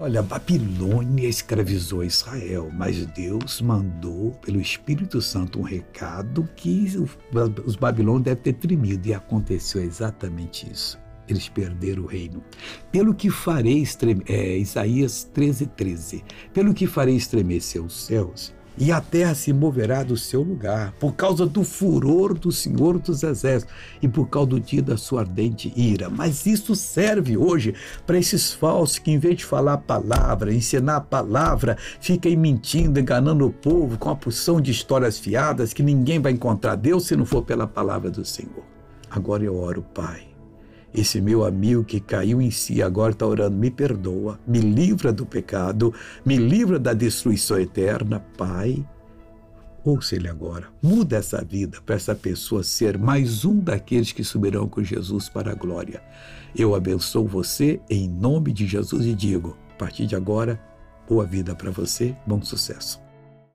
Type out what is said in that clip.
Olha, a Babilônia escravizou Israel, mas Deus mandou pelo Espírito Santo um recado que os babilônios devem ter tremido, e aconteceu exatamente isso. Eles perderam o reino. Pelo que farei, é, Isaías 13, 13. Pelo que farei estremecer os céus e a terra se moverá do seu lugar, por causa do furor do Senhor dos Exércitos e por causa do dia da sua ardente ira. Mas isso serve hoje para esses falsos que, em vez de falar a palavra, ensinar a palavra, ficam mentindo, enganando o povo com a porção de histórias fiadas que ninguém vai encontrar Deus se não for pela palavra do Senhor. Agora eu oro, Pai esse meu amigo que caiu em si agora está orando, me perdoa, me livra do pecado, me livra da destruição eterna, Pai. Ouça ele agora. Muda essa vida para essa pessoa ser mais um daqueles que subirão com Jesus para a glória. Eu abençoo você em nome de Jesus e digo: a partir de agora, boa vida para você, bom sucesso.